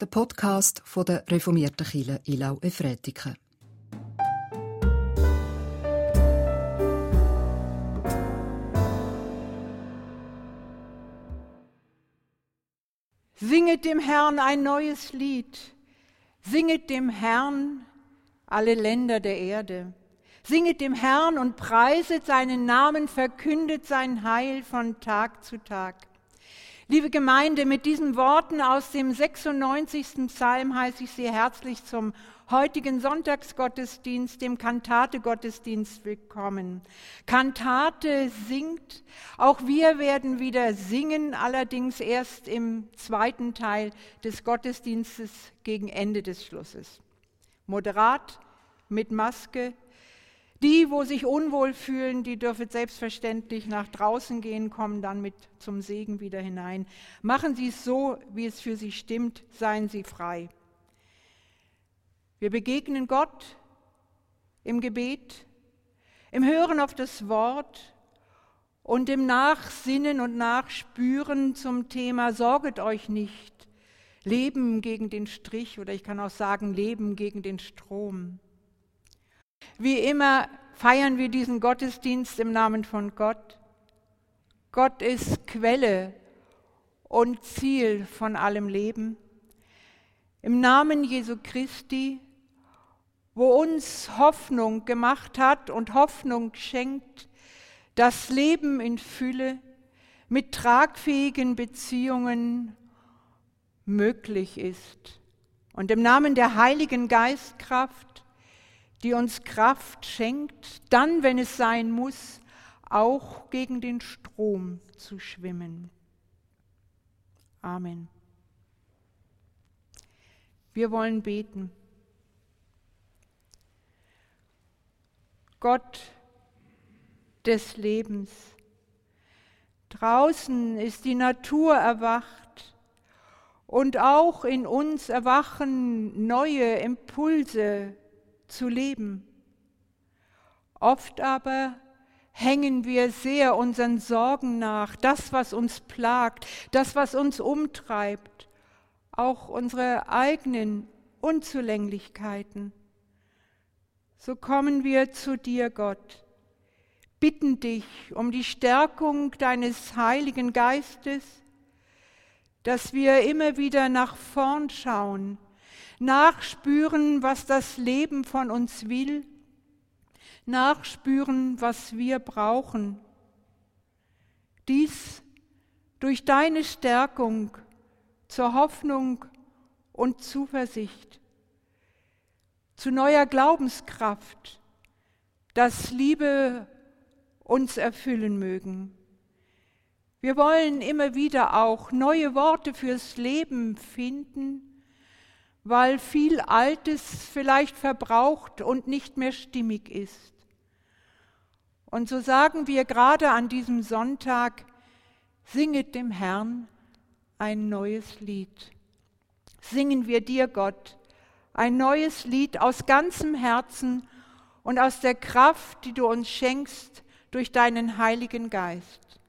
der Podcast von der reformierten Kirche Ilau Efretiken. Singet dem Herrn ein neues Lied. Singet dem Herrn alle Länder der Erde. Singet dem Herrn und preiset seinen Namen, verkündet sein Heil von Tag zu Tag. Liebe Gemeinde, mit diesen Worten aus dem 96. Psalm heiße ich Sie herzlich zum heutigen Sonntagsgottesdienst, dem Kantate-Gottesdienst willkommen. Kantate singt, auch wir werden wieder singen, allerdings erst im zweiten Teil des Gottesdienstes gegen Ende des Schlusses. Moderat, mit Maske, die, wo sich unwohl fühlen, die dürfen selbstverständlich nach draußen gehen, kommen dann mit zum Segen wieder hinein. Machen Sie es so, wie es für Sie stimmt, seien Sie frei. Wir begegnen Gott im Gebet, im Hören auf das Wort und im Nachsinnen und Nachspüren zum Thema Sorget euch nicht. Leben gegen den Strich oder ich kann auch sagen Leben gegen den Strom. Wie immer feiern wir diesen Gottesdienst im Namen von Gott. Gott ist Quelle und Ziel von allem Leben. Im Namen Jesu Christi, wo uns Hoffnung gemacht hat und Hoffnung schenkt, das Leben in Fülle mit tragfähigen Beziehungen möglich ist. Und im Namen der Heiligen Geistkraft, die uns Kraft schenkt, dann, wenn es sein muss, auch gegen den Strom zu schwimmen. Amen. Wir wollen beten. Gott des Lebens, draußen ist die Natur erwacht und auch in uns erwachen neue Impulse zu leben. Oft aber hängen wir sehr unseren Sorgen nach, das, was uns plagt, das, was uns umtreibt, auch unsere eigenen Unzulänglichkeiten. So kommen wir zu dir, Gott, bitten dich um die Stärkung deines Heiligen Geistes, dass wir immer wieder nach vorn schauen, nachspüren, was das Leben von uns will, nachspüren, was wir brauchen. Dies durch deine Stärkung zur Hoffnung und Zuversicht, zu neuer Glaubenskraft, dass Liebe uns erfüllen mögen. Wir wollen immer wieder auch neue Worte fürs Leben finden, weil viel Altes vielleicht verbraucht und nicht mehr stimmig ist. Und so sagen wir gerade an diesem Sonntag, singet dem Herrn ein neues Lied. Singen wir dir, Gott, ein neues Lied aus ganzem Herzen und aus der Kraft, die du uns schenkst durch deinen Heiligen Geist.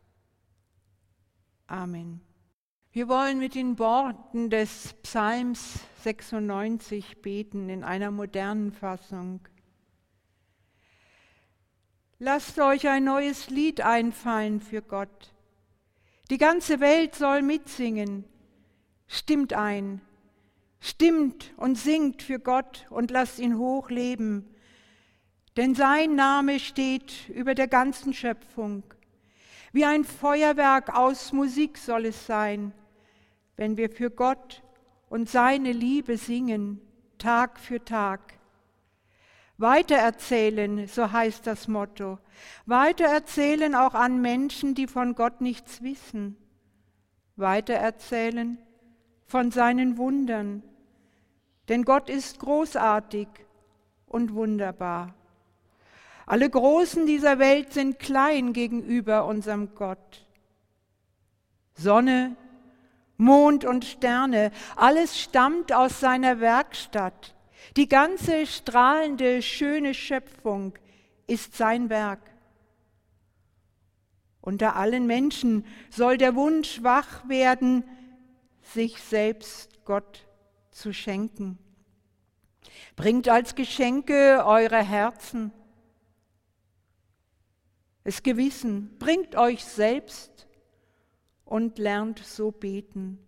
Amen. Wir wollen mit den Worten des Psalms 96 beten in einer modernen Fassung. Lasst euch ein neues Lied einfallen für Gott. Die ganze Welt soll mitsingen. Stimmt ein, stimmt und singt für Gott und lasst ihn hoch leben. Denn sein Name steht über der ganzen Schöpfung. Wie ein Feuerwerk aus Musik soll es sein wenn wir für Gott und seine Liebe singen, Tag für Tag. Weitererzählen, so heißt das Motto. Weitererzählen auch an Menschen, die von Gott nichts wissen. Weitererzählen von seinen Wundern. Denn Gott ist großartig und wunderbar. Alle Großen dieser Welt sind klein gegenüber unserem Gott. Sonne, Mond und Sterne, alles stammt aus seiner Werkstatt. Die ganze strahlende, schöne Schöpfung ist sein Werk. Unter allen Menschen soll der Wunsch wach werden, sich selbst Gott zu schenken. Bringt als Geschenke eure Herzen, es Gewissen, bringt euch selbst und lernt so beten.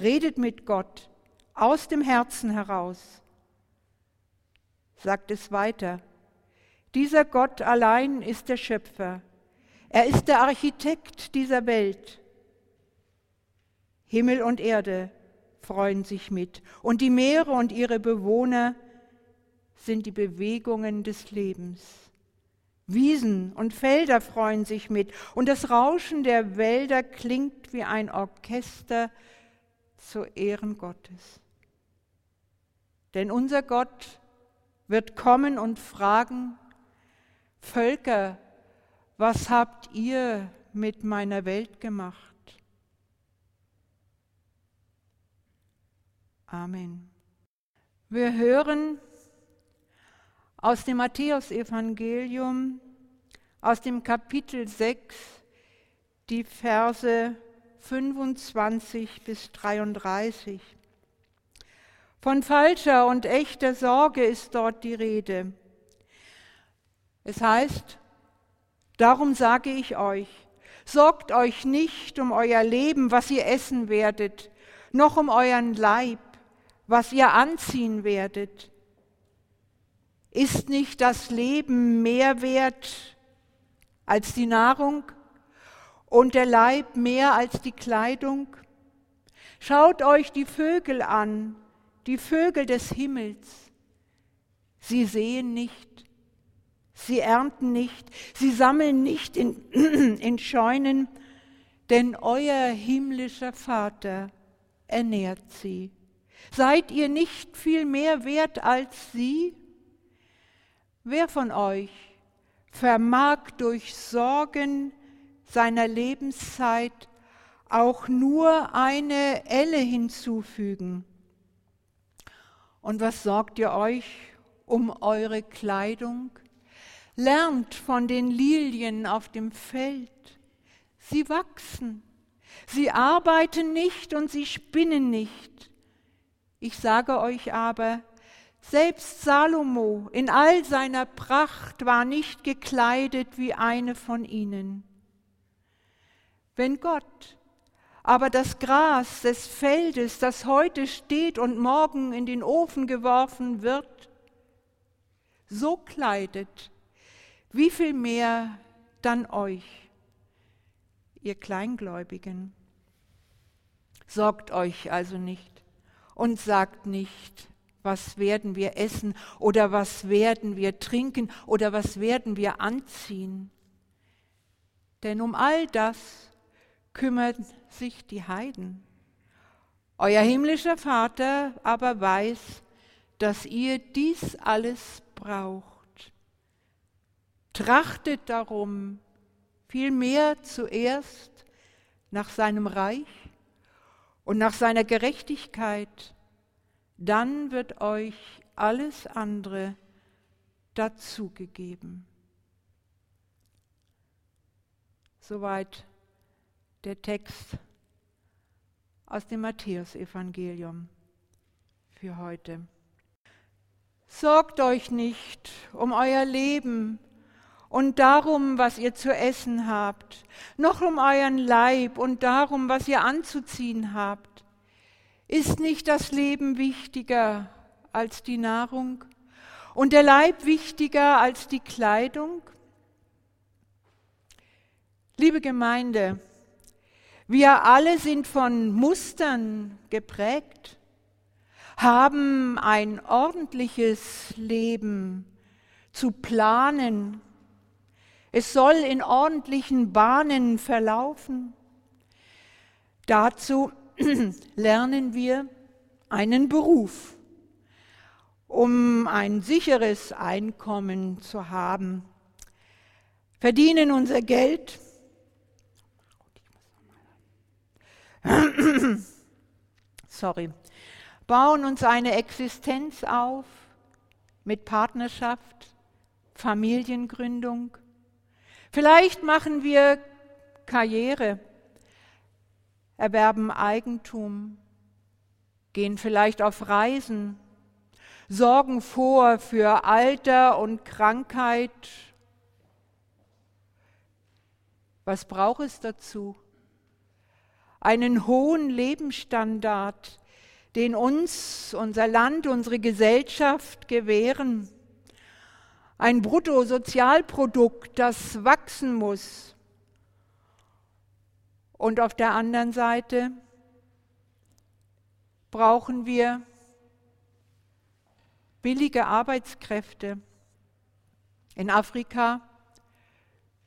Redet mit Gott aus dem Herzen heraus. Sagt es weiter. Dieser Gott allein ist der Schöpfer. Er ist der Architekt dieser Welt. Himmel und Erde freuen sich mit und die Meere und ihre Bewohner sind die Bewegungen des Lebens. Wiesen und Felder freuen sich mit und das Rauschen der Wälder klingt wie ein Orchester zu Ehren Gottes. Denn unser Gott wird kommen und fragen, Völker, was habt ihr mit meiner Welt gemacht? Amen. Wir hören aus dem Matthäusevangelium, aus dem Kapitel 6, die Verse 25 bis 33. Von falscher und echter Sorge ist dort die Rede. Es heißt, darum sage ich euch, sorgt euch nicht um euer Leben, was ihr essen werdet, noch um euren Leib, was ihr anziehen werdet. Ist nicht das Leben mehr wert als die Nahrung und der Leib mehr als die Kleidung? Schaut euch die Vögel an, die Vögel des Himmels. Sie sehen nicht, Sie ernten nicht, sie sammeln nicht in, in Scheunen, denn euer himmlischer Vater ernährt sie. Seid ihr nicht viel mehr wert als sie? Wer von euch vermag durch Sorgen seiner Lebenszeit auch nur eine Elle hinzufügen? Und was sorgt ihr euch um eure Kleidung? Lernt von den Lilien auf dem Feld. Sie wachsen. Sie arbeiten nicht und sie spinnen nicht. Ich sage euch aber, selbst Salomo in all seiner Pracht war nicht gekleidet wie eine von ihnen. Wenn Gott aber das Gras des Feldes, das heute steht und morgen in den Ofen geworfen wird, so kleidet, wie viel mehr dann euch, ihr Kleingläubigen. Sorgt euch also nicht und sagt nicht, was werden wir essen oder was werden wir trinken oder was werden wir anziehen. Denn um all das kümmern sich die Heiden. Euer himmlischer Vater aber weiß, dass ihr dies alles braucht. Trachtet darum vielmehr zuerst nach seinem Reich und nach seiner Gerechtigkeit, dann wird euch alles andere dazugegeben. Soweit der Text aus dem Matthäusevangelium für heute. Sorgt euch nicht um euer Leben, und darum, was ihr zu essen habt, noch um euren Leib und darum, was ihr anzuziehen habt. Ist nicht das Leben wichtiger als die Nahrung und der Leib wichtiger als die Kleidung? Liebe Gemeinde, wir alle sind von Mustern geprägt, haben ein ordentliches Leben zu planen, es soll in ordentlichen Bahnen verlaufen. Dazu lernen wir einen Beruf, um ein sicheres Einkommen zu haben, verdienen unser Geld, sorry, bauen uns eine Existenz auf mit Partnerschaft, Familiengründung, Vielleicht machen wir Karriere, erwerben Eigentum, gehen vielleicht auf Reisen, sorgen vor für Alter und Krankheit. Was braucht es dazu? Einen hohen Lebensstandard, den uns unser Land, unsere Gesellschaft gewähren. Ein Bruttosozialprodukt, das wachsen muss. Und auf der anderen Seite brauchen wir billige Arbeitskräfte in Afrika,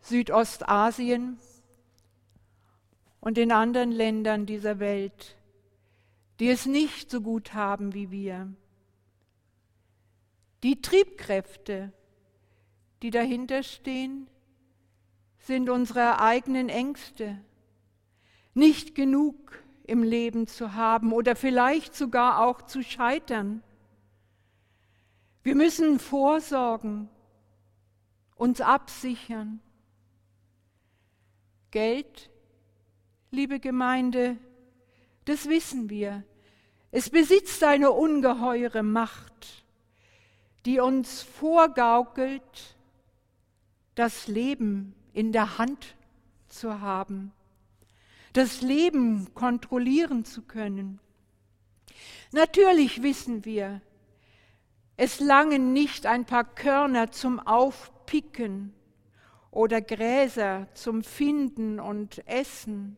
Südostasien und in anderen Ländern dieser Welt, die es nicht so gut haben wie wir. Die Triebkräfte, die dahinter stehen, sind unsere eigenen Ängste. Nicht genug im Leben zu haben oder vielleicht sogar auch zu scheitern. Wir müssen vorsorgen, uns absichern. Geld, liebe Gemeinde, das wissen wir. Es besitzt eine ungeheure Macht, die uns vorgaukelt, das Leben in der Hand zu haben das Leben kontrollieren zu können. Natürlich wissen wir, es langen nicht ein paar Körner zum Aufpicken oder Gräser zum Finden und Essen.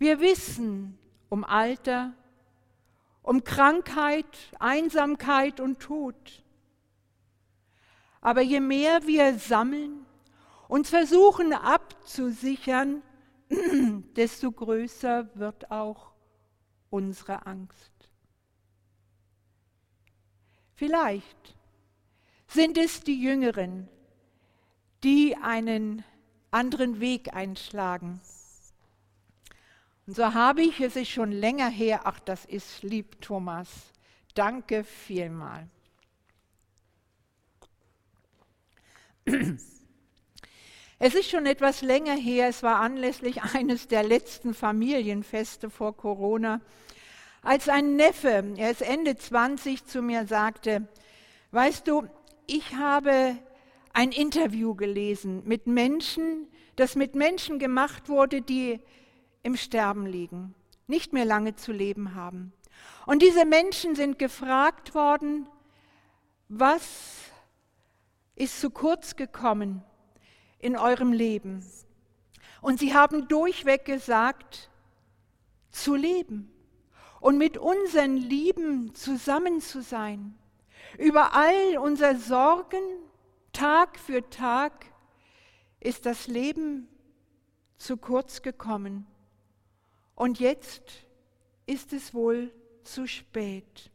Wir wissen um Alter, um Krankheit, Einsamkeit und Tod. Aber je mehr wir sammeln, uns versuchen abzusichern, desto größer wird auch unsere Angst. Vielleicht sind es die Jüngeren, die einen anderen Weg einschlagen. Und so habe ich, es ist schon länger her, ach, das ist lieb, Thomas. Danke vielmal. Es ist schon etwas länger her, es war anlässlich eines der letzten Familienfeste vor Corona, als ein Neffe, er ist Ende 20, zu mir sagte, weißt du, ich habe ein Interview gelesen mit Menschen, das mit Menschen gemacht wurde, die im Sterben liegen, nicht mehr lange zu leben haben. Und diese Menschen sind gefragt worden, was ist zu kurz gekommen? In eurem Leben. Und sie haben durchweg gesagt, zu leben und mit unseren Lieben zusammen zu sein. Über all unser Sorgen, Tag für Tag, ist das Leben zu kurz gekommen. Und jetzt ist es wohl zu spät.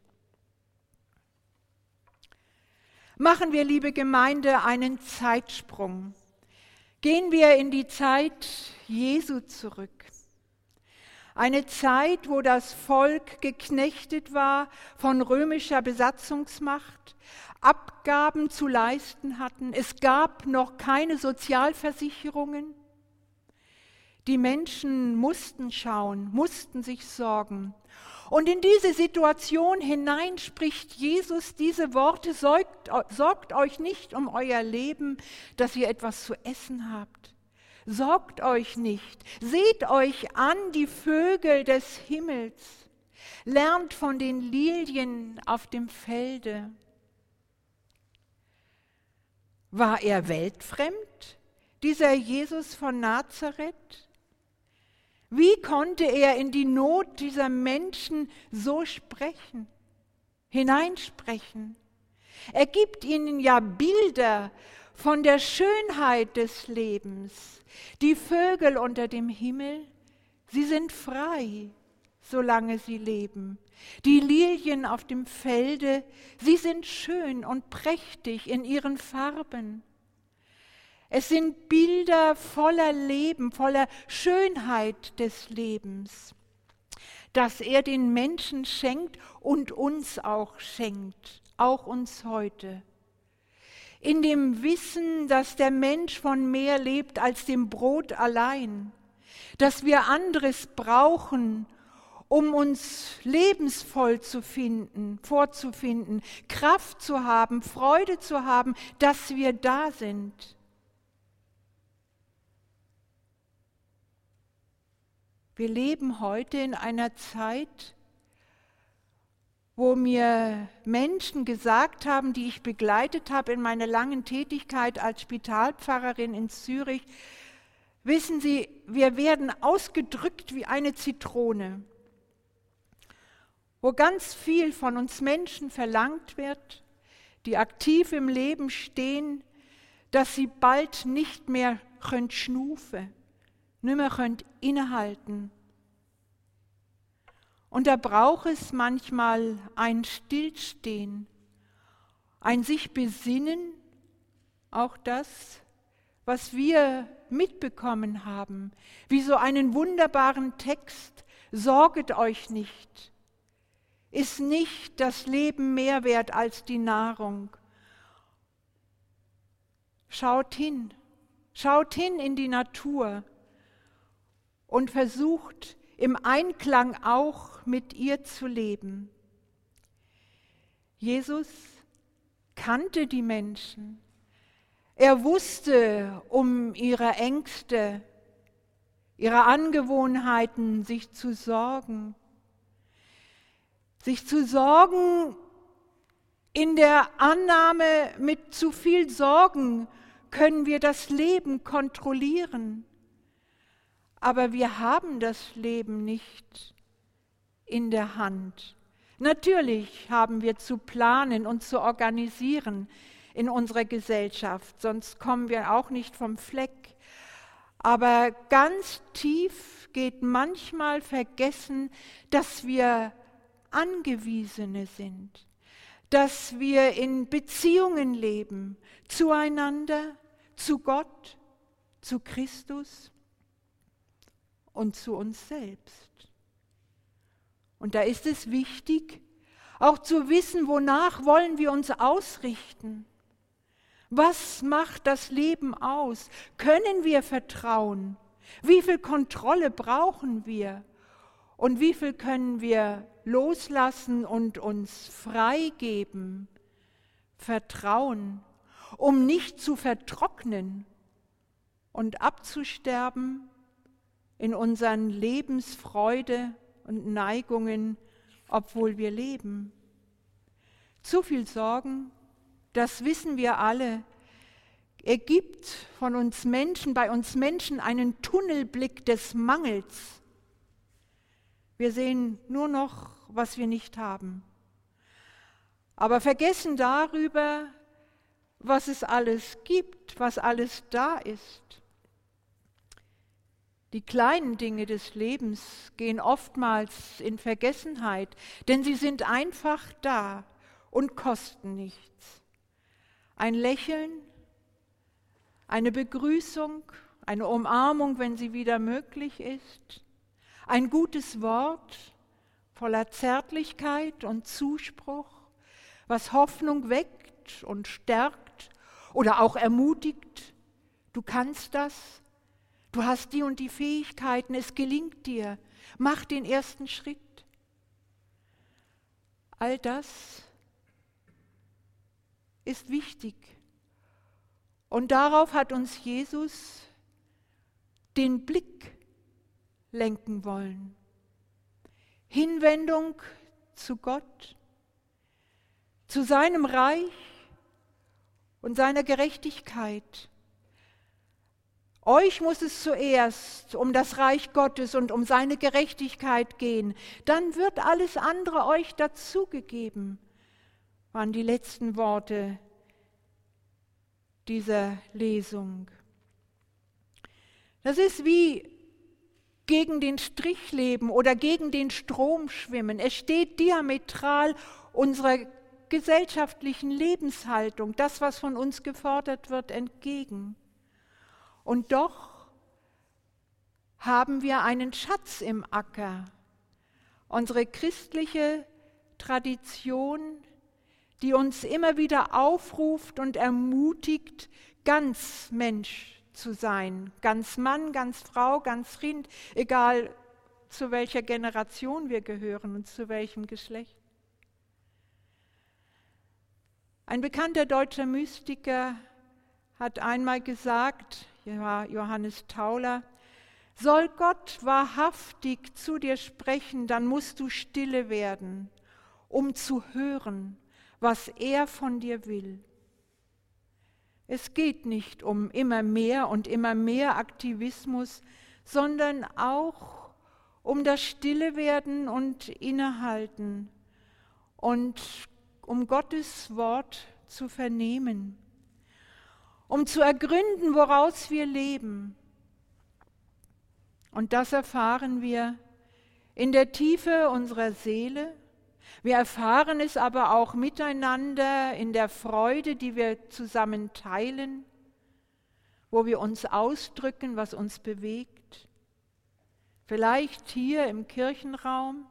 Machen wir, liebe Gemeinde, einen Zeitsprung. Gehen wir in die Zeit Jesu zurück. Eine Zeit, wo das Volk geknechtet war von römischer Besatzungsmacht, Abgaben zu leisten hatten. Es gab noch keine Sozialversicherungen. Die Menschen mussten schauen, mussten sich sorgen. Und in diese Situation hinein spricht Jesus diese Worte, sorgt, sorgt euch nicht um euer Leben, dass ihr etwas zu essen habt. Sorgt euch nicht, seht euch an die Vögel des Himmels, lernt von den Lilien auf dem Felde. War er weltfremd, dieser Jesus von Nazareth? Wie konnte er in die Not dieser Menschen so sprechen, hineinsprechen? Er gibt ihnen ja Bilder von der Schönheit des Lebens. Die Vögel unter dem Himmel, sie sind frei, solange sie leben. Die Lilien auf dem Felde, sie sind schön und prächtig in ihren Farben. Es sind Bilder voller Leben, voller Schönheit des Lebens, das er den Menschen schenkt und uns auch schenkt, auch uns heute. In dem Wissen, dass der Mensch von mehr lebt als dem Brot allein, dass wir anderes brauchen, um uns lebensvoll zu finden, vorzufinden, Kraft zu haben, Freude zu haben, dass wir da sind. Wir leben heute in einer Zeit, wo mir Menschen gesagt haben, die ich begleitet habe in meiner langen Tätigkeit als Spitalpfarrerin in Zürich, wissen Sie, wir werden ausgedrückt wie eine Zitrone wo ganz viel von uns Menschen verlangt wird, die aktiv im Leben stehen, dass sie bald nicht mehr könnt schnufe, nicht mehr könnt innehalten. Und da braucht es manchmal ein Stillstehen, ein sich besinnen, auch das, was wir mitbekommen haben, wie so einen wunderbaren Text, sorget euch nicht, ist nicht das Leben mehr wert als die Nahrung. Schaut hin, schaut hin in die Natur und versucht im Einklang auch mit ihr zu leben. Jesus kannte die Menschen. Er wusste um ihre Ängste, ihre Angewohnheiten, sich zu sorgen sich zu sorgen in der Annahme, mit zu viel Sorgen können wir das Leben kontrollieren. Aber wir haben das Leben nicht in der Hand. Natürlich haben wir zu planen und zu organisieren in unserer Gesellschaft, sonst kommen wir auch nicht vom Fleck. Aber ganz tief geht manchmal vergessen, dass wir Angewiesene sind, dass wir in Beziehungen leben, zueinander, zu Gott, zu Christus und zu uns selbst. Und da ist es wichtig, auch zu wissen, wonach wollen wir uns ausrichten. Was macht das Leben aus? Können wir vertrauen? Wie viel Kontrolle brauchen wir? Und wie viel können wir loslassen und uns freigeben, vertrauen, um nicht zu vertrocknen und abzusterben in unseren Lebensfreude und Neigungen, obwohl wir leben. Zu viel Sorgen, das wissen wir alle, ergibt von uns Menschen, bei uns Menschen einen Tunnelblick des Mangels wir sehen nur noch, was wir nicht haben. Aber vergessen darüber, was es alles gibt, was alles da ist. Die kleinen Dinge des Lebens gehen oftmals in Vergessenheit, denn sie sind einfach da und kosten nichts. Ein Lächeln, eine Begrüßung, eine Umarmung, wenn sie wieder möglich ist, ein gutes Wort voller Zärtlichkeit und Zuspruch, was Hoffnung weckt und stärkt oder auch ermutigt. Du kannst das, du hast die und die Fähigkeiten, es gelingt dir, mach den ersten Schritt. All das ist wichtig. Und darauf hat uns Jesus den Blick lenken wollen. Hinwendung zu Gott, zu seinem Reich und seiner Gerechtigkeit. Euch muss es zuerst um das Reich Gottes und um seine Gerechtigkeit gehen. Dann wird alles andere euch dazugegeben, waren die letzten Worte dieser Lesung. Das ist wie gegen den Strich leben oder gegen den Strom schwimmen. Es steht diametral unserer gesellschaftlichen Lebenshaltung, das, was von uns gefordert wird, entgegen. Und doch haben wir einen Schatz im Acker. Unsere christliche Tradition, die uns immer wieder aufruft und ermutigt, ganz Mensch zu sein. Ganz Mann, ganz Frau, ganz Rind, egal zu welcher Generation wir gehören und zu welchem Geschlecht. Ein bekannter deutscher Mystiker hat einmal gesagt, Johannes Tauler, soll Gott wahrhaftig zu dir sprechen, dann musst du stille werden, um zu hören, was er von dir will. Es geht nicht um immer mehr und immer mehr Aktivismus, sondern auch um das Stille werden und Innehalten und um Gottes Wort zu vernehmen, um zu ergründen, woraus wir leben. Und das erfahren wir in der Tiefe unserer Seele. Wir erfahren es aber auch miteinander in der Freude, die wir zusammen teilen, wo wir uns ausdrücken, was uns bewegt. Vielleicht hier im Kirchenraum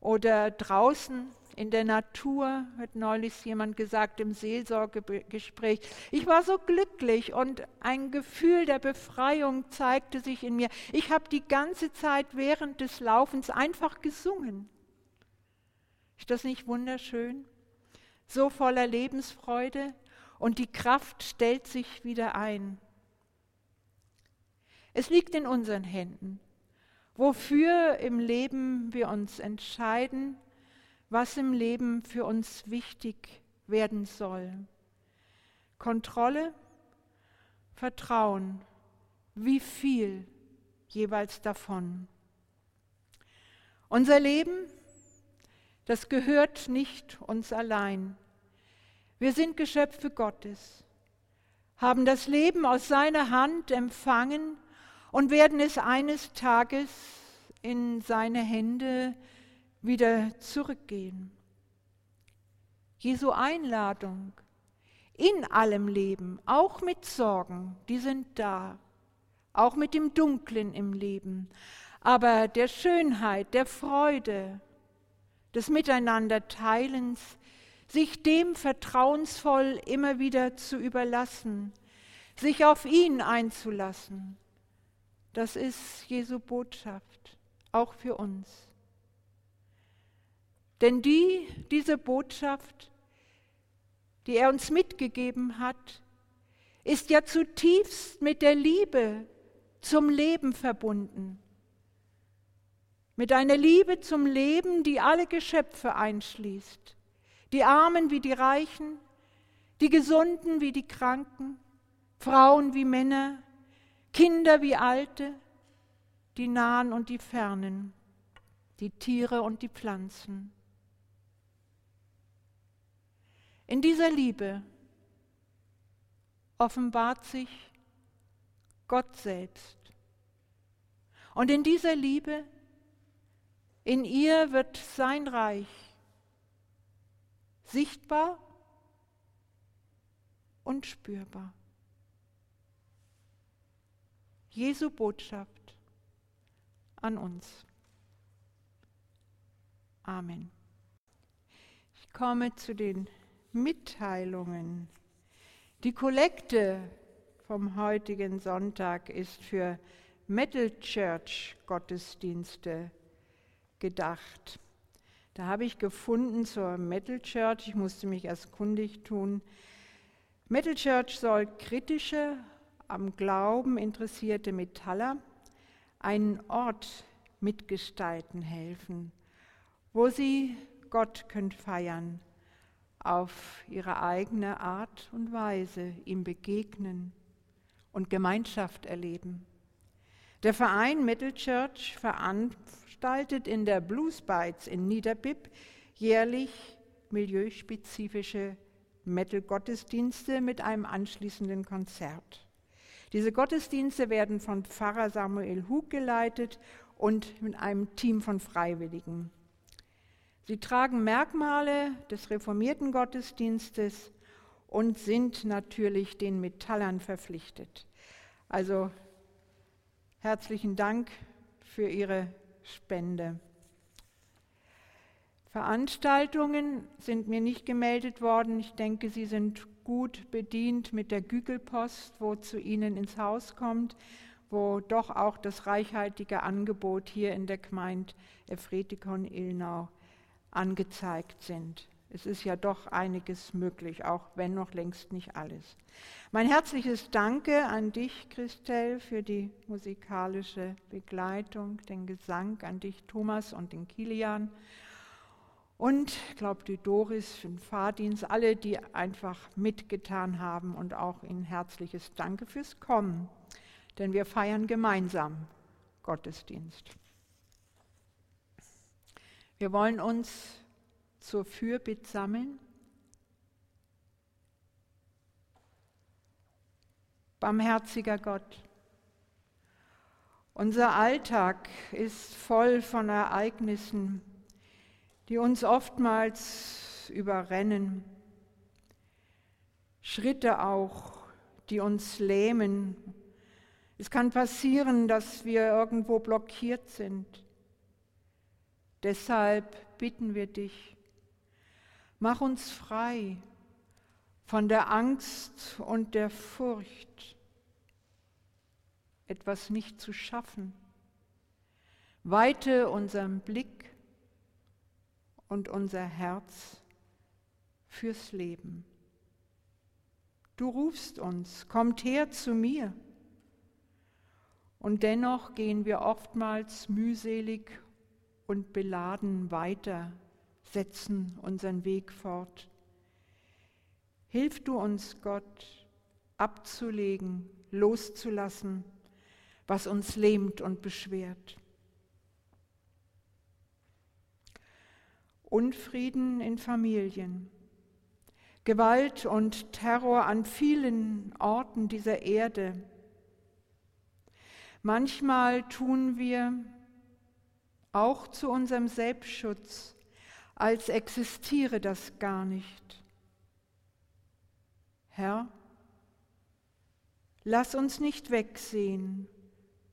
oder draußen in der Natur, hat neulich jemand gesagt im Seelsorgegespräch. Ich war so glücklich und ein Gefühl der Befreiung zeigte sich in mir. Ich habe die ganze Zeit während des Laufens einfach gesungen. Ist das nicht wunderschön? So voller Lebensfreude und die Kraft stellt sich wieder ein. Es liegt in unseren Händen, wofür im Leben wir uns entscheiden was im Leben für uns wichtig werden soll. Kontrolle, Vertrauen, wie viel jeweils davon. Unser Leben, das gehört nicht uns allein. Wir sind Geschöpfe Gottes, haben das Leben aus seiner Hand empfangen und werden es eines Tages in seine Hände wieder zurückgehen. Jesu Einladung in allem Leben, auch mit Sorgen, die sind da, auch mit dem Dunklen im Leben, aber der Schönheit, der Freude, des Miteinanderteilens, sich dem vertrauensvoll immer wieder zu überlassen, sich auf ihn einzulassen. Das ist Jesu Botschaft, auch für uns. Denn die, diese Botschaft, die er uns mitgegeben hat, ist ja zutiefst mit der Liebe zum Leben verbunden. Mit einer Liebe zum Leben, die alle Geschöpfe einschließt. Die Armen wie die Reichen, die Gesunden wie die Kranken, Frauen wie Männer, Kinder wie Alte, die Nahen und die Fernen, die Tiere und die Pflanzen. In dieser Liebe offenbart sich Gott selbst. Und in dieser Liebe, in ihr wird sein Reich sichtbar und spürbar. Jesu Botschaft an uns. Amen. Ich komme zu den Mitteilungen. Die Kollekte vom heutigen Sonntag ist für Metal Church Gottesdienste gedacht. Da habe ich gefunden zur Metal Church, ich musste mich erst kundig tun. Metal Church soll kritische, am Glauben interessierte Metaller einen Ort mitgestalten helfen, wo sie Gott könnt feiern auf ihre eigene Art und Weise ihm begegnen und Gemeinschaft erleben. Der Verein Metal Church veranstaltet in der Blues Bites in Niederbipp jährlich milieuspezifische Metal-Gottesdienste mit einem anschließenden Konzert. Diese Gottesdienste werden von Pfarrer Samuel Hug geleitet und mit einem Team von Freiwilligen. Sie tragen Merkmale des reformierten Gottesdienstes und sind natürlich den Metallern verpflichtet. Also herzlichen Dank für Ihre Spende. Veranstaltungen sind mir nicht gemeldet worden. Ich denke, Sie sind gut bedient mit der Gügelpost, wo zu Ihnen ins Haus kommt, wo doch auch das reichhaltige Angebot hier in der Gemeinde Efretikon Ilnau angezeigt sind. Es ist ja doch einiges möglich, auch wenn noch längst nicht alles. Mein herzliches Danke an dich, Christel, für die musikalische Begleitung, den Gesang, an dich, Thomas, und den Kilian. Und glaube, die Doris für den Fahrdienst, alle, die einfach mitgetan haben und auch ein herzliches Danke fürs Kommen, denn wir feiern gemeinsam Gottesdienst. Wir wollen uns zur Fürbitt sammeln. Barmherziger Gott, unser Alltag ist voll von Ereignissen, die uns oftmals überrennen. Schritte auch, die uns lähmen. Es kann passieren, dass wir irgendwo blockiert sind. Deshalb bitten wir dich, mach uns frei von der Angst und der Furcht, etwas nicht zu schaffen. Weite unseren Blick und unser Herz fürs Leben. Du rufst uns, kommt her zu mir. Und dennoch gehen wir oftmals mühselig und beladen weiter, setzen unseren Weg fort. Hilf du uns, Gott, abzulegen, loszulassen, was uns lähmt und beschwert. Unfrieden in Familien, Gewalt und Terror an vielen Orten dieser Erde. Manchmal tun wir auch zu unserem Selbstschutz, als existiere das gar nicht. Herr, lass uns nicht wegsehen,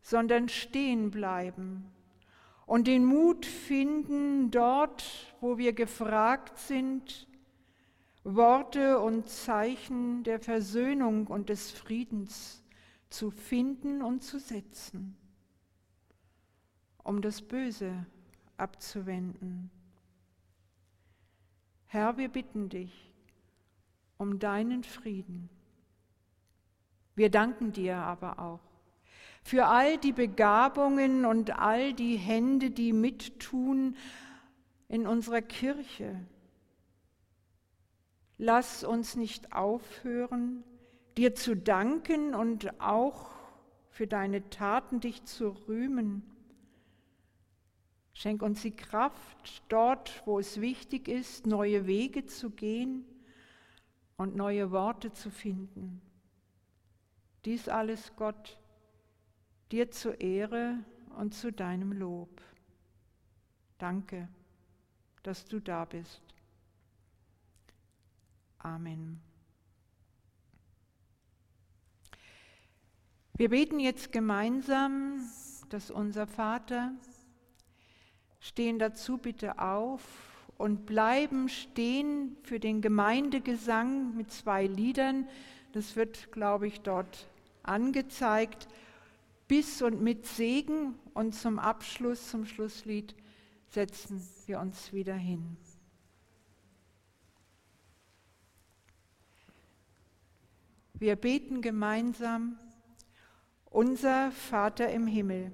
sondern stehen bleiben und den Mut finden, dort, wo wir gefragt sind, Worte und Zeichen der Versöhnung und des Friedens zu finden und zu setzen, um das Böse abzuwenden. Herr, wir bitten dich um deinen Frieden. Wir danken dir aber auch für all die Begabungen und all die Hände, die mittun in unserer Kirche. Lass uns nicht aufhören, dir zu danken und auch für deine Taten dich zu rühmen. Schenk uns die Kraft, dort, wo es wichtig ist, neue Wege zu gehen und neue Worte zu finden. Dies alles, Gott, dir zur Ehre und zu deinem Lob. Danke, dass du da bist. Amen. Wir beten jetzt gemeinsam, dass unser Vater, stehen dazu bitte auf und bleiben stehen für den Gemeindegesang mit zwei Liedern. Das wird, glaube ich, dort angezeigt bis und mit Segen und zum Abschluss, zum Schlusslied, setzen wir uns wieder hin. Wir beten gemeinsam, unser Vater im Himmel,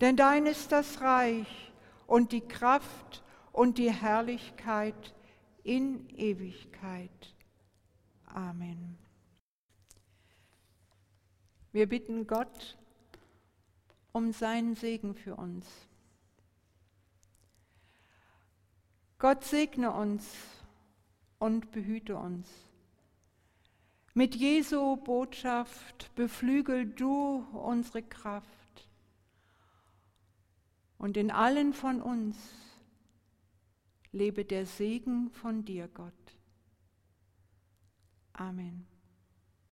Denn dein ist das Reich und die Kraft und die Herrlichkeit in Ewigkeit. Amen. Wir bitten Gott um seinen Segen für uns. Gott segne uns und behüte uns. Mit Jesu Botschaft beflügel du unsere Kraft Und in allen von uns lebe der Segen von dir, Gott. Amen.